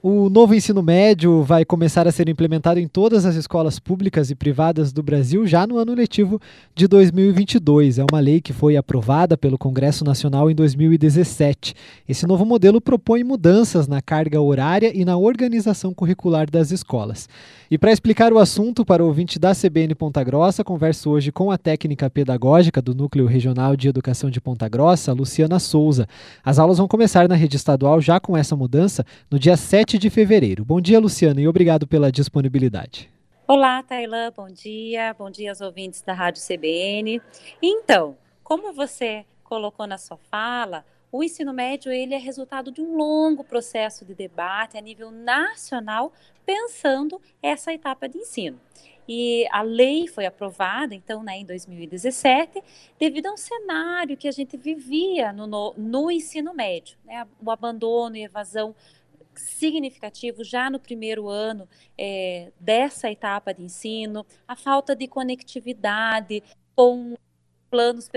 O novo ensino médio vai começar a ser implementado em todas as escolas públicas e privadas do Brasil já no ano letivo de 2022. É uma lei que foi aprovada pelo Congresso Nacional em 2017. Esse novo modelo propõe mudanças na carga horária e na organização curricular das escolas. E para explicar o assunto para o ouvinte da CBN Ponta Grossa, converso hoje com a técnica pedagógica do Núcleo Regional de Educação de Ponta Grossa, Luciana Souza. As aulas vão começar na rede estadual já com essa mudança no dia 7 7 de fevereiro. Bom dia, Luciana, e obrigado pela disponibilidade. Olá, Tailã, bom dia. Bom dia aos ouvintes da Rádio CBN. Então, como você colocou na sua fala, o ensino médio ele é resultado de um longo processo de debate a nível nacional, pensando essa etapa de ensino. E a lei foi aprovada, então, né, em 2017, devido a um cenário que a gente vivia no, no, no ensino médio, né, o abandono e evasão significativo já no primeiro ano é, dessa etapa de ensino, a falta de conectividade com planos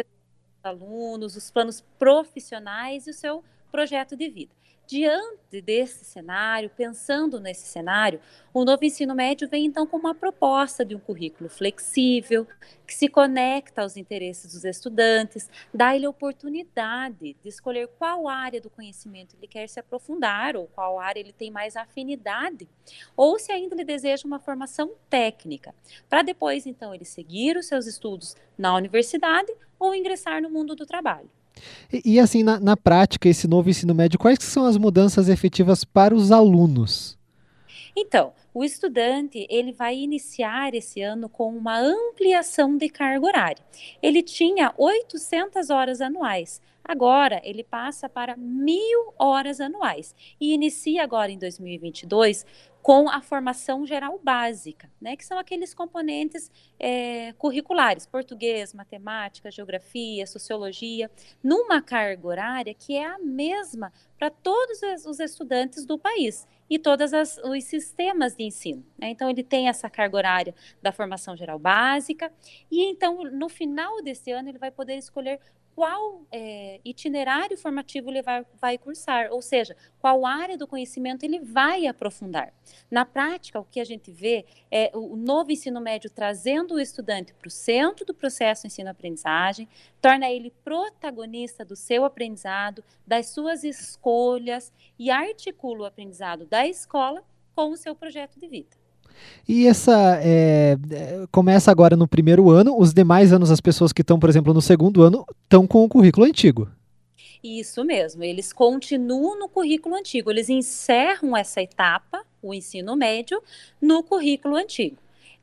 alunos, os planos profissionais e o seu projeto de vida. Diante desse cenário, pensando nesse cenário, o novo ensino médio vem então com uma proposta de um currículo flexível, que se conecta aos interesses dos estudantes, dá-lhe a oportunidade de escolher qual área do conhecimento ele quer se aprofundar, ou qual área ele tem mais afinidade, ou se ainda ele deseja uma formação técnica, para depois então ele seguir os seus estudos na universidade ou ingressar no mundo do trabalho. E, e assim, na, na prática, esse novo ensino médio, quais são as mudanças efetivas para os alunos? Então, o estudante ele vai iniciar esse ano com uma ampliação de carga horária. Ele tinha 800 horas anuais. Agora ele passa para mil horas anuais e inicia agora em 2022 com a formação geral básica, né, que são aqueles componentes é, curriculares, português, matemática, geografia, sociologia, numa carga horária que é a mesma para todos os estudantes do país e todos os sistemas de ensino. Né? Então, ele tem essa carga horária da formação geral básica, e então, no final desse ano, ele vai poder escolher qual é, itinerário formativo ele vai, vai cursar, ou seja, qual área do conhecimento ele vai aprofundar. Na prática, o que a gente vê é o novo ensino médio trazendo o estudante para o centro do processo ensino-aprendizagem, torna ele protagonista do seu aprendizado, das suas escolhas e articula o aprendizado da escola com o seu projeto de vida. E essa é, é, começa agora no primeiro ano, os demais anos, as pessoas que estão, por exemplo, no segundo ano, estão com o currículo antigo. Isso mesmo, eles continuam no currículo antigo, eles encerram essa etapa, o ensino médio, no currículo antigo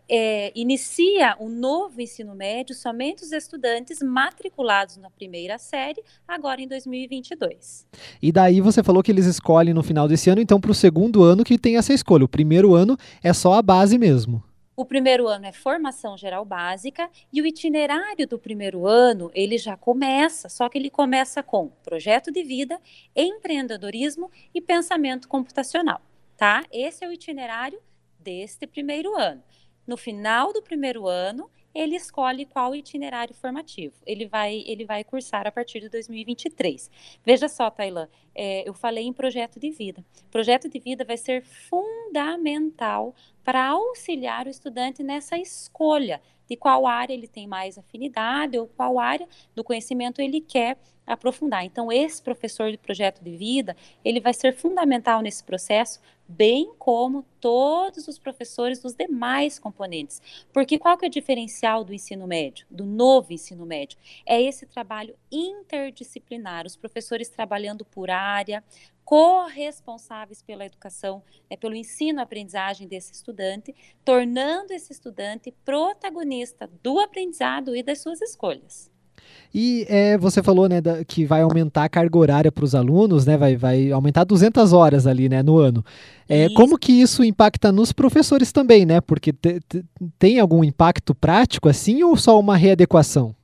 é, inicia o novo ensino médio somente os estudantes matriculados na primeira série, agora em 2022. E daí você falou que eles escolhem no final desse ano, então para o segundo ano que tem essa escolha. O primeiro ano é só a base mesmo. O primeiro ano é formação geral básica e o itinerário do primeiro ano ele já começa, só que ele começa com projeto de vida, empreendedorismo e pensamento computacional, tá? Esse é o itinerário deste primeiro ano. No final do primeiro ano, ele escolhe qual itinerário formativo ele vai, ele vai cursar a partir de 2023. Veja só, Tailã, é, eu falei em projeto de vida. Projeto de vida vai ser fundamental para auxiliar o estudante nessa escolha de qual área ele tem mais afinidade ou qual área do conhecimento ele quer aprofundar. Então, esse professor de projeto de vida, ele vai ser fundamental nesse processo, bem como todos os professores dos demais componentes. Porque qual que é o diferencial do ensino médio, do novo ensino médio? É esse trabalho interdisciplinar, os professores trabalhando por área, corresponsáveis pela educação, né, pelo ensino-aprendizagem desse estudante, tornando esse estudante protagonista do aprendizado e das suas escolhas. E é, você falou né, da, que vai aumentar a carga horária para os alunos, né, vai, vai aumentar 200 horas ali né, no ano. É, como que isso impacta nos professores também, né? Porque te, te, tem algum impacto prático assim ou só uma readequação?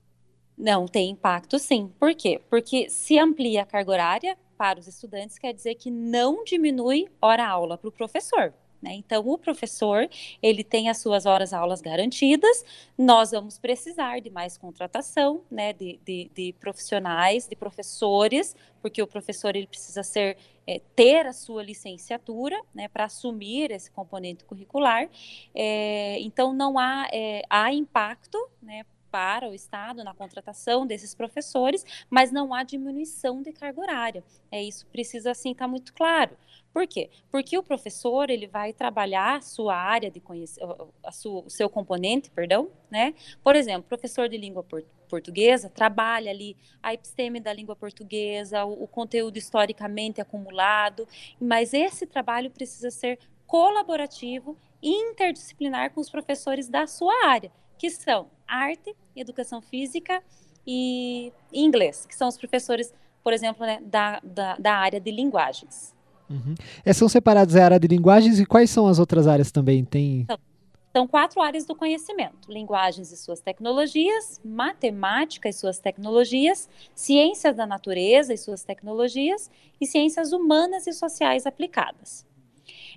Não, tem impacto sim. Por quê? Porque se amplia a carga horária para os estudantes, quer dizer que não diminui hora-aula para o professor. Né? Então, o professor, ele tem as suas horas aulas garantidas, nós vamos precisar de mais contratação, né, de, de, de profissionais, de professores, porque o professor, ele precisa ser, é, ter a sua licenciatura, né, para assumir esse componente curricular, é, então não há, é, há impacto, né, para o Estado na contratação desses professores, mas não há diminuição de carga horária. É isso precisa assim estar tá muito claro. Por quê? Porque o professor ele vai trabalhar a sua área de conhecimento, o seu componente, perdão, né? Por exemplo, professor de língua portuguesa trabalha ali a episteme da língua portuguesa, o, o conteúdo historicamente acumulado, mas esse trabalho precisa ser colaborativo interdisciplinar com os professores da sua área, que são arte, educação física e inglês, que são os professores, por exemplo, né, da, da, da área de linguagens. Uhum. É, são separados a área de linguagens e quais são as outras áreas também? Tem... São, são quatro áreas do conhecimento: linguagens e suas tecnologias, matemática e suas tecnologias, ciências da natureza e suas tecnologias e ciências humanas e sociais aplicadas.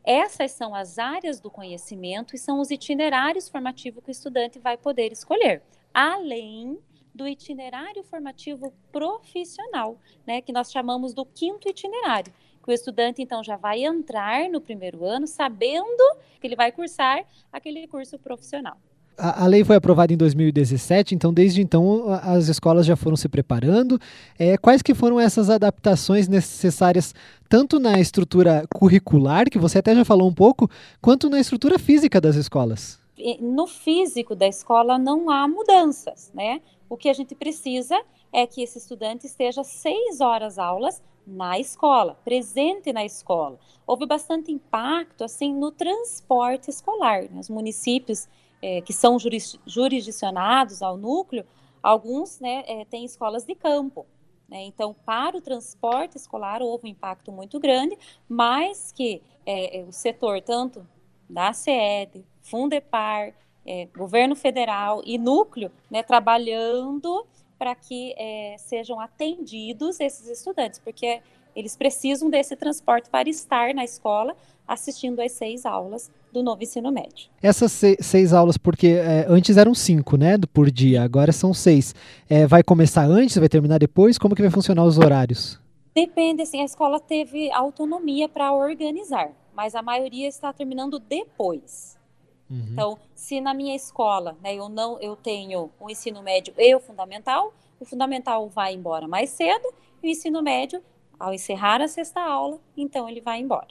Essas são as áreas do conhecimento e são os itinerários formativos que o estudante vai poder escolher, além do itinerário formativo profissional, né, que nós chamamos do quinto itinerário, que o estudante então já vai entrar no primeiro ano sabendo que ele vai cursar aquele curso profissional. A, a lei foi aprovada em 2017, então desde então as escolas já foram se preparando. É, quais que foram essas adaptações necessárias tanto na estrutura curricular, que você até já falou um pouco, quanto na estrutura física das escolas? No físico da escola não há mudanças, né? O que a gente precisa é que esse estudante esteja seis horas aulas na escola, presente na escola. Houve bastante impacto assim no transporte escolar. Né? Os municípios é, que são juris, jurisdicionados ao núcleo, alguns né, é, têm escolas de campo. Né? Então, para o transporte escolar houve um impacto muito grande, mas que é, é o setor tanto da SED, Fundepar, é, governo federal e núcleo né, trabalhando para que é, sejam atendidos esses estudantes, porque eles precisam desse transporte para estar na escola assistindo às seis aulas do novo ensino médio. Essas seis, aulas, porque é, antes eram cinco, né, por dia, agora são seis. É, vai começar antes, vai terminar depois? Como que vai funcionar os horários? Depende, assim, a escola teve autonomia para organizar, mas a maioria está terminando depois. Uhum. Então, se na minha escola, né, eu não, eu tenho o ensino médio e o fundamental, o fundamental vai embora mais cedo e o ensino médio, ao encerrar a sexta aula, então ele vai embora.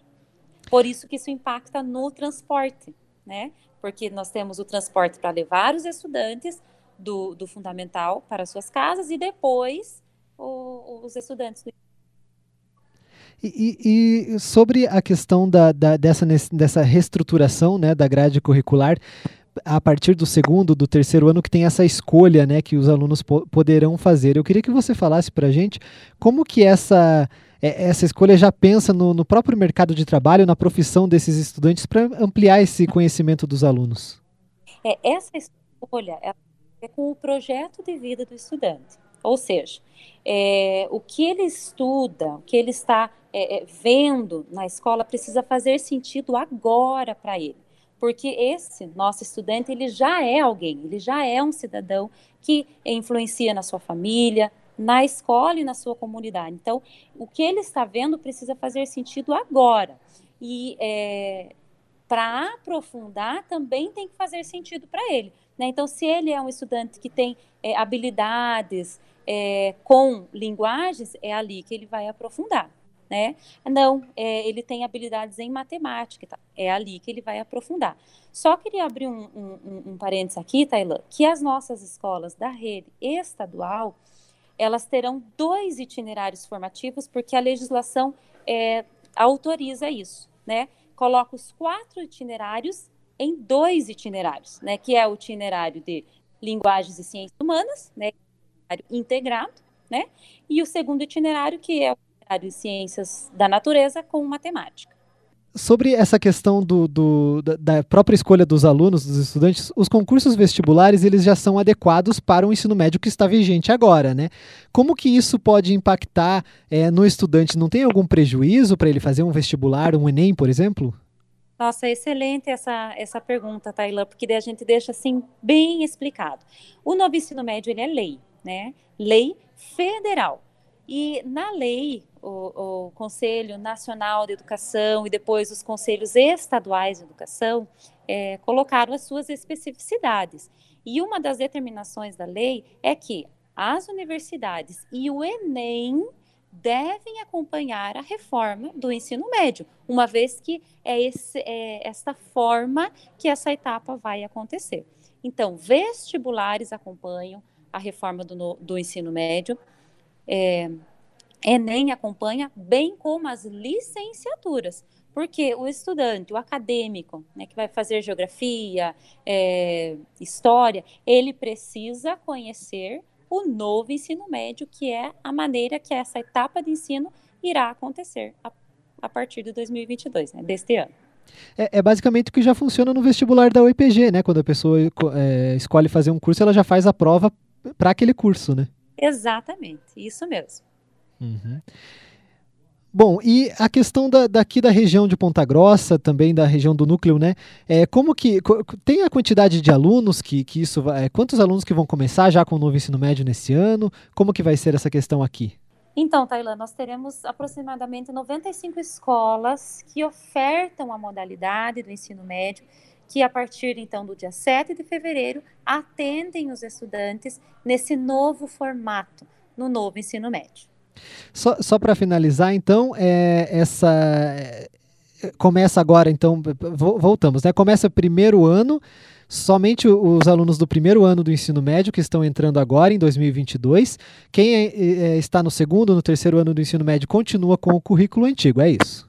Por isso que isso impacta no transporte, né? Porque nós temos o transporte para levar os estudantes do, do fundamental para suas casas e depois o, os estudantes do e, e, sobre a questão da, da, dessa, dessa reestruturação né, da grade curricular, a partir do segundo, do terceiro ano, que tem essa escolha né, que os alunos po poderão fazer. Eu queria que você falasse para a gente como que essa, é, essa escolha já pensa no, no próprio mercado de trabalho, na profissão desses estudantes, para ampliar esse conhecimento dos alunos. É, essa escolha é com o projeto de vida do estudante. Ou seja, é, o que ele estuda, o que ele está é, é vendo na escola precisa fazer sentido agora para ele porque esse nosso estudante ele já é alguém, ele já é um cidadão que influencia na sua família, na escola e na sua comunidade. Então, o que ele está vendo precisa fazer sentido agora. E é, para aprofundar também tem que fazer sentido para ele. Né? Então, se ele é um estudante que tem é, habilidades é, com linguagens, é ali que ele vai aprofundar né? Não, é, ele tem habilidades em matemática, tá? é ali que ele vai aprofundar. Só queria abrir um, um, um parênteses aqui, Tailã, que as nossas escolas da rede estadual, elas terão dois itinerários formativos, porque a legislação é, autoriza isso, né? Coloca os quatro itinerários em dois itinerários, né? Que é o itinerário de linguagens e ciências humanas, né? Integrado, né? E o segundo itinerário, que é o de ciências da natureza com matemática. Sobre essa questão do, do, da própria escolha dos alunos, dos estudantes, os concursos vestibulares eles já são adequados para o ensino médio que está vigente agora, né? Como que isso pode impactar é, no estudante? Não tem algum prejuízo para ele fazer um vestibular, um Enem, por exemplo? Nossa, excelente essa, essa pergunta, Tailã, porque a gente deixa assim bem explicado. O novo ensino médio ele é lei, né? Lei federal. E na lei, o, o, Conselho Nacional de Educação e depois os conselhos estaduais de educação é, colocaram as suas especificidades. E uma das determinações da lei é que as universidades e o Enem devem acompanhar a reforma do ensino médio, uma vez que é, esse, é esta forma que essa etapa vai acontecer. Então, vestibulares acompanham a reforma do, do ensino médio, é, Enem acompanha, bem como as licenciaturas, porque o estudante, o acadêmico, né, que vai fazer geografia, é, história, ele precisa conhecer o novo ensino médio, que é a maneira que essa etapa de ensino irá acontecer a, a partir de 2022, né, deste ano. É, é, basicamente o que já funciona no vestibular da UEPG, né? Quando a pessoa é, escolhe fazer um curso, ela já faz a prova para aquele curso, né? Exatamente, isso mesmo. Uhum. Bom, e a questão da, daqui da região de Ponta Grossa, também da região do núcleo, né? É, como que tem a quantidade de alunos que, que isso vai. É, quantos alunos que vão começar já com o novo ensino médio nesse ano? Como que vai ser essa questão aqui? Então, Tailã, nós teremos aproximadamente 95 escolas que ofertam a modalidade do ensino médio, que a partir então do dia 7 de fevereiro atendem os estudantes nesse novo formato, no novo ensino médio. Só, só para finalizar, então, é, essa é, começa agora, então, voltamos, né? Começa primeiro ano, somente os alunos do primeiro ano do ensino médio que estão entrando agora em 2022. Quem é, é, está no segundo, no terceiro ano do ensino médio continua com o currículo antigo, é isso?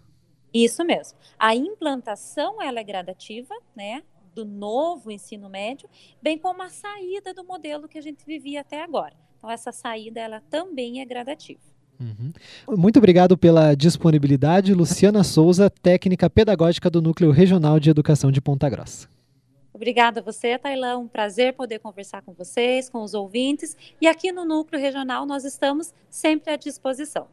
Isso mesmo. A implantação ela é gradativa, né? Do novo ensino médio, bem como a saída do modelo que a gente vivia até agora. Então, essa saída ela também é gradativa. Uhum. Muito obrigado pela disponibilidade, Luciana Souza, técnica pedagógica do Núcleo Regional de Educação de Ponta Grossa. Obrigada a você, Tailã. Um prazer poder conversar com vocês, com os ouvintes. E aqui no Núcleo Regional nós estamos sempre à disposição.